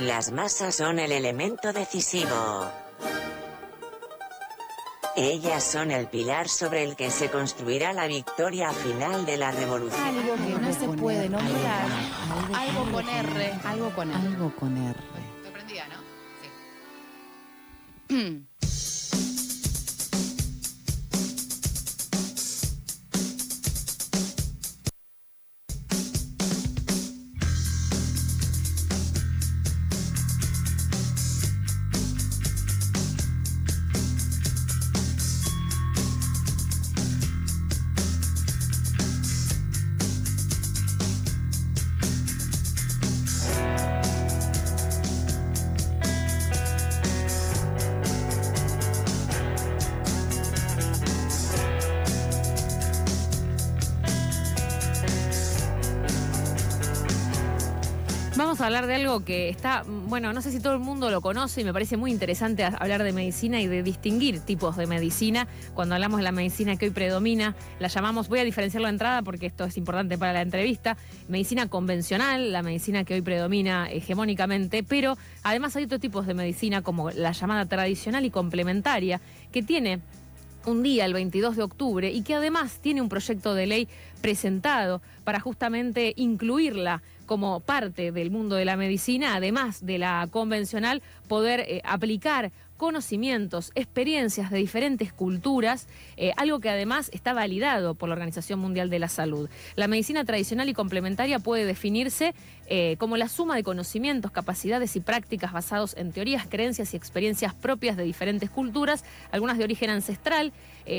Las masas son el elemento decisivo. Ellas son el pilar sobre el que se construirá la victoria final de la revolución. Algo que no se puede nombrar. Algo con R. Algo con R. Algo con R. ¿no? Sí. A hablar de algo que está, bueno, no sé si todo el mundo lo conoce y me parece muy interesante hablar de medicina y de distinguir tipos de medicina. Cuando hablamos de la medicina que hoy predomina, la llamamos, voy a diferenciar la entrada porque esto es importante para la entrevista, medicina convencional, la medicina que hoy predomina hegemónicamente, pero además hay otros tipos de medicina como la llamada tradicional y complementaria, que tiene un día, el 22 de octubre, y que además tiene un proyecto de ley presentado para justamente incluirla como parte del mundo de la medicina, además de la convencional, poder eh, aplicar conocimientos, experiencias de diferentes culturas, eh, algo que además está validado por la Organización Mundial de la Salud. La medicina tradicional y complementaria puede definirse eh, como la suma de conocimientos, capacidades y prácticas basados en teorías, creencias y experiencias propias de diferentes culturas, algunas de origen ancestral,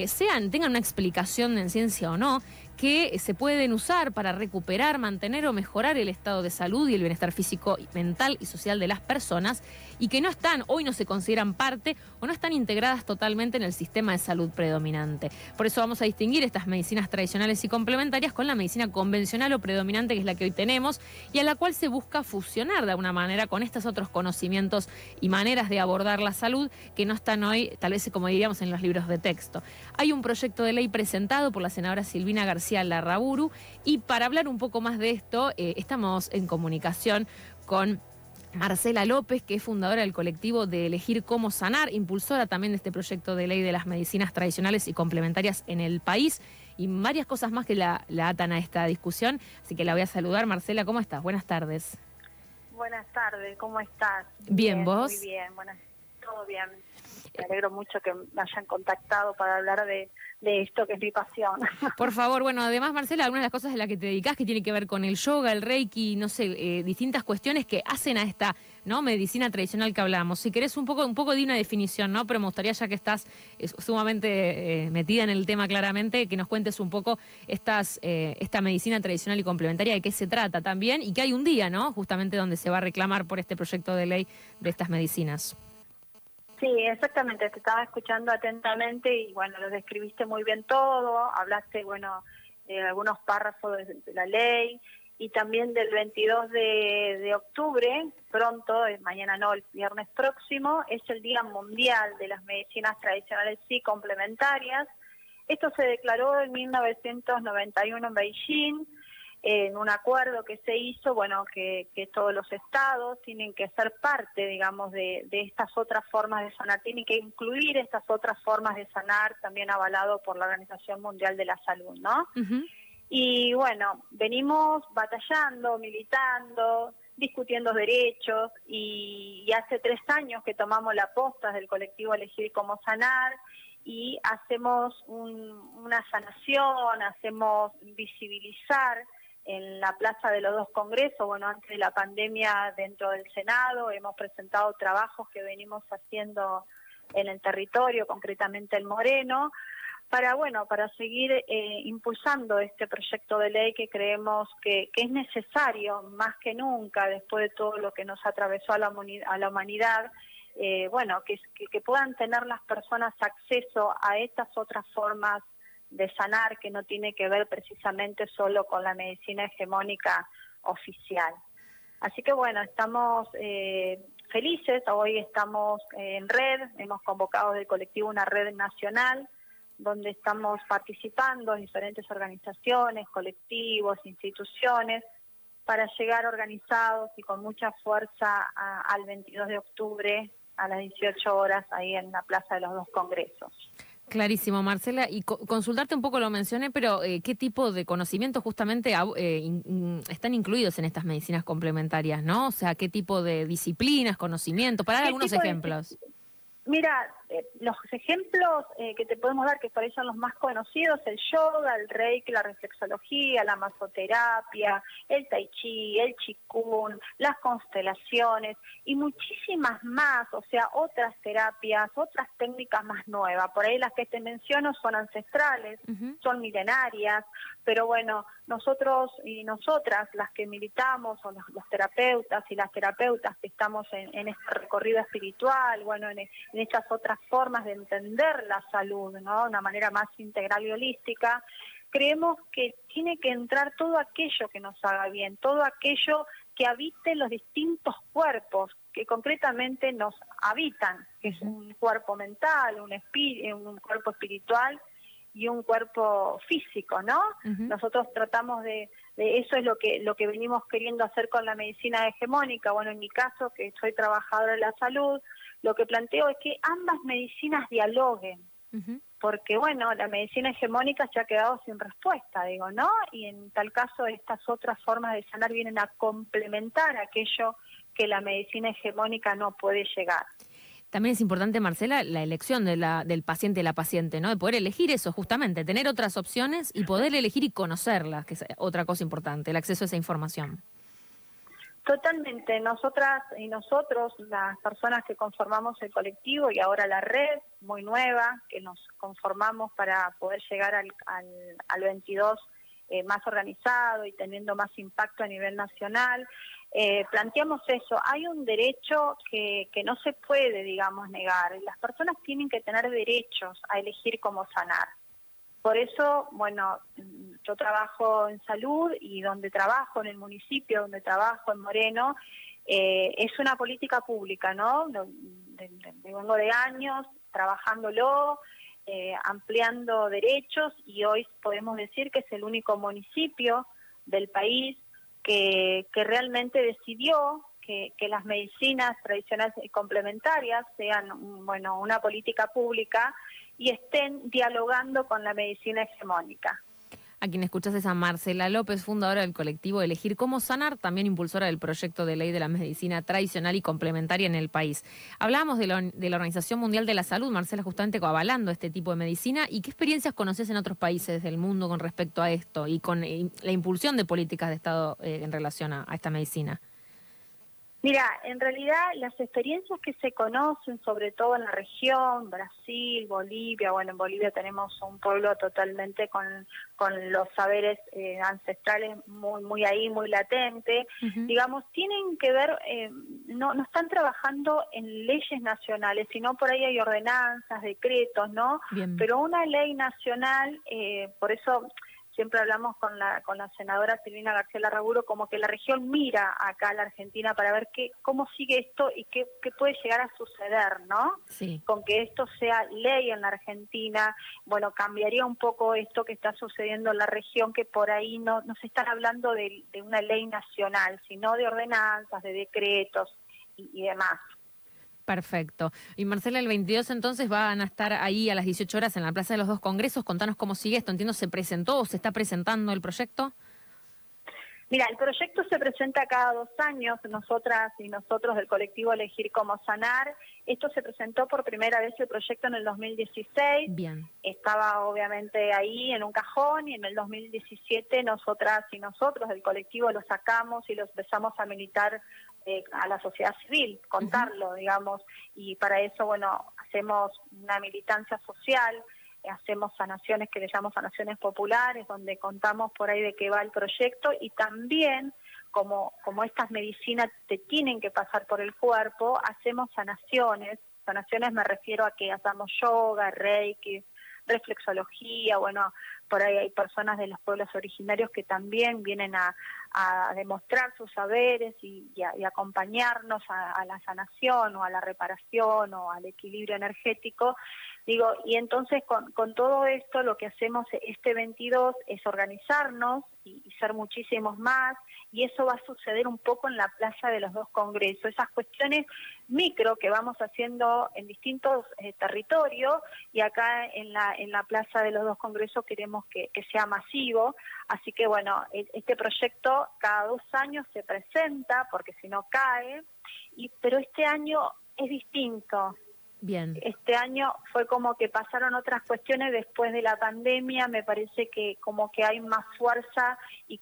sean, tengan una explicación en ciencia o no, que se pueden usar para recuperar, mantener o mejorar el estado de salud y el bienestar físico, mental y social de las personas y que no están, hoy no se consideran parte o no están integradas totalmente en el sistema de salud predominante. Por eso vamos a distinguir estas medicinas tradicionales y complementarias con la medicina convencional o predominante, que es la que hoy tenemos, y a la cual se busca fusionar de alguna manera con estos otros conocimientos y maneras de abordar la salud que no están hoy, tal vez como diríamos, en los libros de texto. Hay un proyecto de ley presentado por la senadora Silvina García Larraburu. Y para hablar un poco más de esto, eh, estamos en comunicación con Marcela López, que es fundadora del colectivo de Elegir Cómo Sanar, impulsora también de este proyecto de ley de las medicinas tradicionales y complementarias en el país, y varias cosas más que la, atan a esta discusión. Así que la voy a saludar. Marcela, ¿cómo estás? Buenas tardes. Buenas tardes, ¿cómo estás? Bien, ¿vos? Muy bien, todo bien. Me alegro mucho que me hayan contactado para hablar de, esto que es mi pasión. Por favor, bueno, además, Marcela, algunas de las cosas de las que te dedicas que tiene que ver con el yoga, el reiki, no sé, eh, distintas cuestiones que hacen a esta no medicina tradicional que hablamos. Si querés un poco, un poco de una definición, ¿no? Pero me gustaría, ya que estás eh, sumamente eh, metida en el tema claramente, que nos cuentes un poco estas, esta medicina tradicional y complementaria, de qué se trata también, y que hay un día, ¿no? Justamente donde se va a reclamar por este proyecto de ley de estas medicinas. Sí, exactamente, te estaba escuchando atentamente y bueno, lo describiste muy bien todo, hablaste, bueno, de algunos párrafos de, la ley y también del 22 de, de octubre, pronto, mañana no, el viernes próximo, es el Día Mundial de las Medicinas Tradicionales y Complementarias. Esto se declaró en 1991 en Beijing en un acuerdo que se hizo, bueno, que, que todos los estados tienen que ser parte, digamos, de, de, estas otras formas de sanar, tienen que incluir estas otras formas de sanar, también avalado por la Organización Mundial de la Salud, ¿no? Y bueno, venimos batallando, militando, discutiendo derechos y, y, hace tres años que tomamos la posta del colectivo Elegir Cómo Sanar y hacemos un, una sanación, hacemos visibilizar en la Plaza de los Dos Congresos, bueno, antes de la pandemia dentro del Senado, hemos presentado trabajos que venimos haciendo en el territorio, concretamente en Moreno, para, bueno, para seguir eh, impulsando este proyecto de ley que creemos que, es necesario más que nunca después de todo lo que nos atravesó a la, a la humanidad, eh, bueno, que, que puedan tener las personas acceso a estas otras formas de sanar que no tiene que ver precisamente solo con la medicina hegemónica oficial. Así que bueno, estamos eh, felices, hoy estamos en red, hemos convocado del colectivo una red nacional donde estamos participando diferentes organizaciones, colectivos, instituciones, para llegar organizados y con mucha fuerza al 22 de octubre a las 18 horas ahí en la Plaza de los Dos Congresos. Clarísimo, Marcela. Y consultarte un poco, lo mencioné, pero eh, ¿qué tipo de conocimientos justamente eh, están incluidos en estas medicinas complementarias, no? O sea, ¿qué tipo de disciplinas, conocimientos? Para dar algunos ejemplos. Mira, eh, los ejemplos eh, que te podemos dar, que por ahí son los más conocidos, el yoga, el reiki, la reflexología, la masoterapia, el tai chi, el chikun, las constelaciones y muchísimas más, o sea, otras terapias, otras técnicas más nuevas. Por ahí las que te menciono son ancestrales, son milenarias, pero bueno, nosotros y nosotras, las que militamos, o los, terapeutas y las terapeutas que estamos en, este recorrido espiritual, bueno, en, en estas otras formas de entender la salud, ¿no? De una manera más integral y holística, creemos que tiene que entrar todo aquello que nos haga bien, todo aquello que habite los distintos cuerpos que concretamente nos habitan, que es un cuerpo mental, un, un cuerpo espiritual y un cuerpo físico, ¿no? Nosotros tratamos de, de, eso es lo que lo que venimos queriendo hacer con la medicina hegemónica. Bueno, en mi caso, que soy trabajadora de la salud, lo que planteo es que ambas medicinas dialoguen, porque bueno, la medicina hegemónica se ha quedado sin respuesta, digo, ¿no? Y en tal caso estas otras formas de sanar vienen a complementar aquello que la medicina hegemónica no puede llegar. También es importante, Marcela, la elección de la, del paciente y la paciente, ¿no? De poder elegir eso, justamente, tener otras opciones y poder elegir y conocerlas, que es otra cosa importante, el acceso a esa información. Totalmente, nosotras y nosotros, las personas que conformamos el colectivo y ahora la red muy nueva, que nos conformamos para poder llegar al, al, 22 eh, más organizado y teniendo más impacto a nivel nacional, eh, planteamos eso, hay un derecho que, que no se puede, digamos, negar. Las personas tienen que tener derechos a elegir cómo sanar. Por eso, bueno, yo trabajo en salud y donde trabajo, en el municipio donde trabajo, en Moreno, eh, es una política pública, ¿no? vengo de años trabajándolo, eh, ampliando derechos y hoy podemos decir que es el único municipio del país que, que realmente decidió que, que, las medicinas tradicionales y complementarias sean bueno una política pública y estén dialogando con la medicina hegemónica. A quien escuchas es a Marcela López, fundadora del colectivo Elegir Cómo Sanar, también impulsora del proyecto de ley de la medicina tradicional y complementaria en el país. Hablábamos de, la Organización Mundial de la Salud, Marcela, justamente avalando este tipo de medicina. ¿Y qué experiencias conoces en otros países del mundo con respecto a esto y con la impulsión de políticas de Estado eh, en relación a esta medicina? Mira, en realidad las experiencias que se conocen, sobre todo en la región, Brasil, Bolivia, bueno, en Bolivia tenemos un pueblo totalmente con, con los saberes eh, ancestrales muy, muy ahí, muy latente, digamos, tienen que ver, eh, no, no están trabajando en leyes nacionales, sino por ahí hay ordenanzas, decretos, ¿no? Pero una ley nacional, eh, por eso siempre hablamos con la, con la senadora Silvina García Larraburo como que la región mira acá a la Argentina para ver qué, cómo sigue esto y qué, qué puede llegar a suceder, ¿no? Sí. Con que esto sea ley en la Argentina, bueno, cambiaría un poco esto que está sucediendo en la región, que por ahí no, no se están hablando de, de una ley nacional, sino de ordenanzas, de decretos y, y demás. Perfecto. Y Marcela, el 22 entonces van a estar ahí a las 18 horas en la Plaza de los Dos Congresos. Contanos cómo sigue esto. Entiendo, ¿se presentó o se está presentando el proyecto? Mira, el proyecto se presenta cada dos años, nosotras y nosotros del colectivo Elegir Cómo Sanar. Esto se presentó por primera vez el proyecto en el 2016. Bien. Estaba obviamente ahí en un cajón y en el 2017 nosotras y nosotros del colectivo lo sacamos y lo empezamos a militar eh, a la sociedad civil, contarlo, digamos, y para eso, bueno, hacemos una militancia social, hacemos sanaciones que le llamamos sanaciones populares, donde contamos por ahí de qué va el proyecto y también como, como estas medicinas te tienen que pasar por el cuerpo, hacemos sanaciones. Sanaciones me refiero a que hacemos yoga, reiki, reflexología, bueno, por ahí hay personas de los pueblos originarios que también vienen a, demostrar sus saberes y, acompañarnos a, la sanación o a la reparación o al equilibrio energético. Digo, y entonces con, con todo esto lo que hacemos este 22 es organizarnos y, ser muchísimos más, y eso va a suceder un poco en la plaza de los dos congresos. Esas cuestiones micro que vamos haciendo en distintos eh, territorios, y acá en la, en la plaza de los dos congresos queremos que, que sea masivo, así que bueno, e, este proyecto cada dos años se presenta, porque si no cae, y, pero este año es distinto, Bien. Este año fue como que pasaron otras cuestiones después de la pandemia, me parece que como que hay más fuerza y,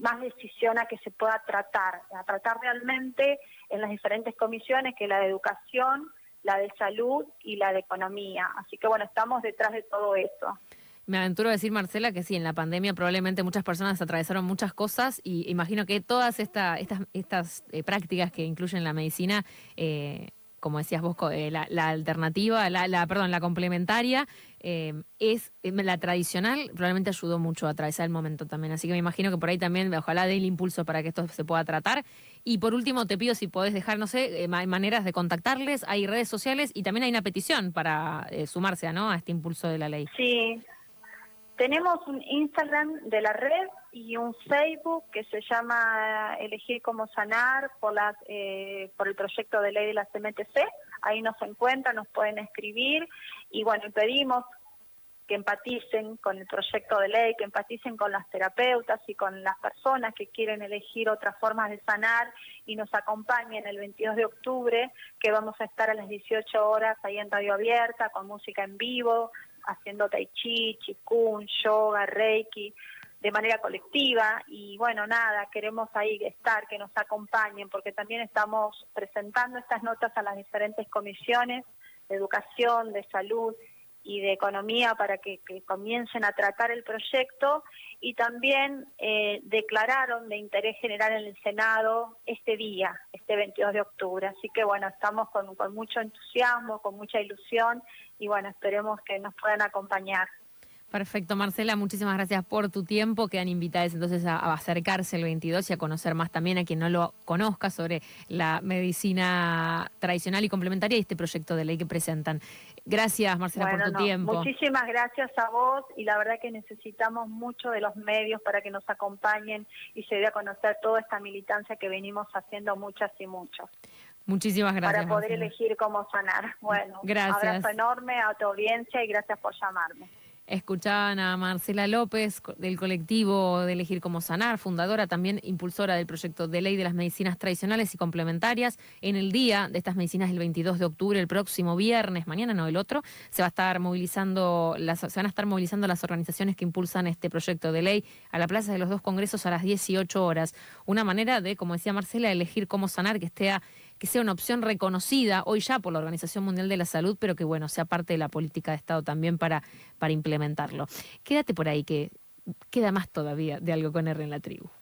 más decisión a que se pueda tratar, a tratar realmente en las diferentes comisiones, que la de educación, la de salud y la de economía. Así que bueno, estamos detrás de todo eso. Me aventuro a decir, Marcela, que sí, en la pandemia probablemente muchas personas atravesaron muchas cosas y imagino que todas estas, estas eh, prácticas que incluyen la medicina eh, como decías vos, eh, la, alternativa, la, perdón, la complementaria, eh, es eh, la tradicional, probablemente ayudó mucho a atravesar el momento también. Así que me imagino que por ahí también, ojalá dé el impulso para que esto se pueda tratar. Y por último, te pido si podés dejar, no sé, maneras de contactarles, hay redes sociales y también hay una petición para sumarse ¿no? a este impulso de la ley. Sí, tenemos un Instagram de la red y un Facebook que se llama Elegir cómo sanar por, las, eh, por el proyecto de ley de la CMTC. Ahí nos encuentran, nos pueden escribir y bueno, pedimos que empaticen con el proyecto de ley, que empaticen con las terapeutas y con las personas que quieren elegir otras formas de sanar y nos acompañen el 22 de octubre, que vamos a estar a las 18 horas ahí en Radio Abierta con música en vivo, haciendo tai chi, chikun, yoga, reiki, de manera colectiva. Y bueno, nada, queremos ahí estar, que nos acompañen, porque también estamos presentando estas notas a las diferentes comisiones de educación, de salud y de economía para que, comiencen a tratar el proyecto y también eh, declararon de interés general en el Senado este día, este 22 de octubre. Así que bueno, estamos con, con mucho entusiasmo, con mucha ilusión y bueno, esperemos que nos puedan acompañar. Perfecto, Marcela, muchísimas gracias por tu tiempo. Quedan invitadas entonces a, acercarse el 22 y a conocer más también a quien no lo conozca sobre la medicina tradicional y complementaria y este proyecto de ley que presentan. Gracias, Marcela, por tu tiempo. Muchísimas gracias a vos y la verdad que necesitamos mucho de los medios para que nos acompañen y se dé a conocer toda esta militancia que venimos haciendo muchas y muchos. Muchísimas gracias. Para poder elegir cómo sanar. Bueno, gracias. abrazo enorme a tu audiencia y gracias por llamarme. Escuchaban a Marcela López del colectivo de Elegir Cómo Sanar, fundadora, también impulsora del proyecto de ley de las medicinas tradicionales y complementarias. En el día de estas medicinas, el 22 de octubre, el próximo viernes, mañana no el otro, se va a estar movilizando las, se van a estar movilizando las organizaciones que impulsan este proyecto de ley a la plaza de los dos congresos a las 18 horas. Una manera de, como decía Marcela, elegir cómo sanar, que esté a que sea una opción reconocida hoy ya por la Organización Mundial de la Salud, pero que bueno, sea parte de la política de Estado también para, para implementarlo. Quédate por ahí que queda más todavía de algo con R en la tribu.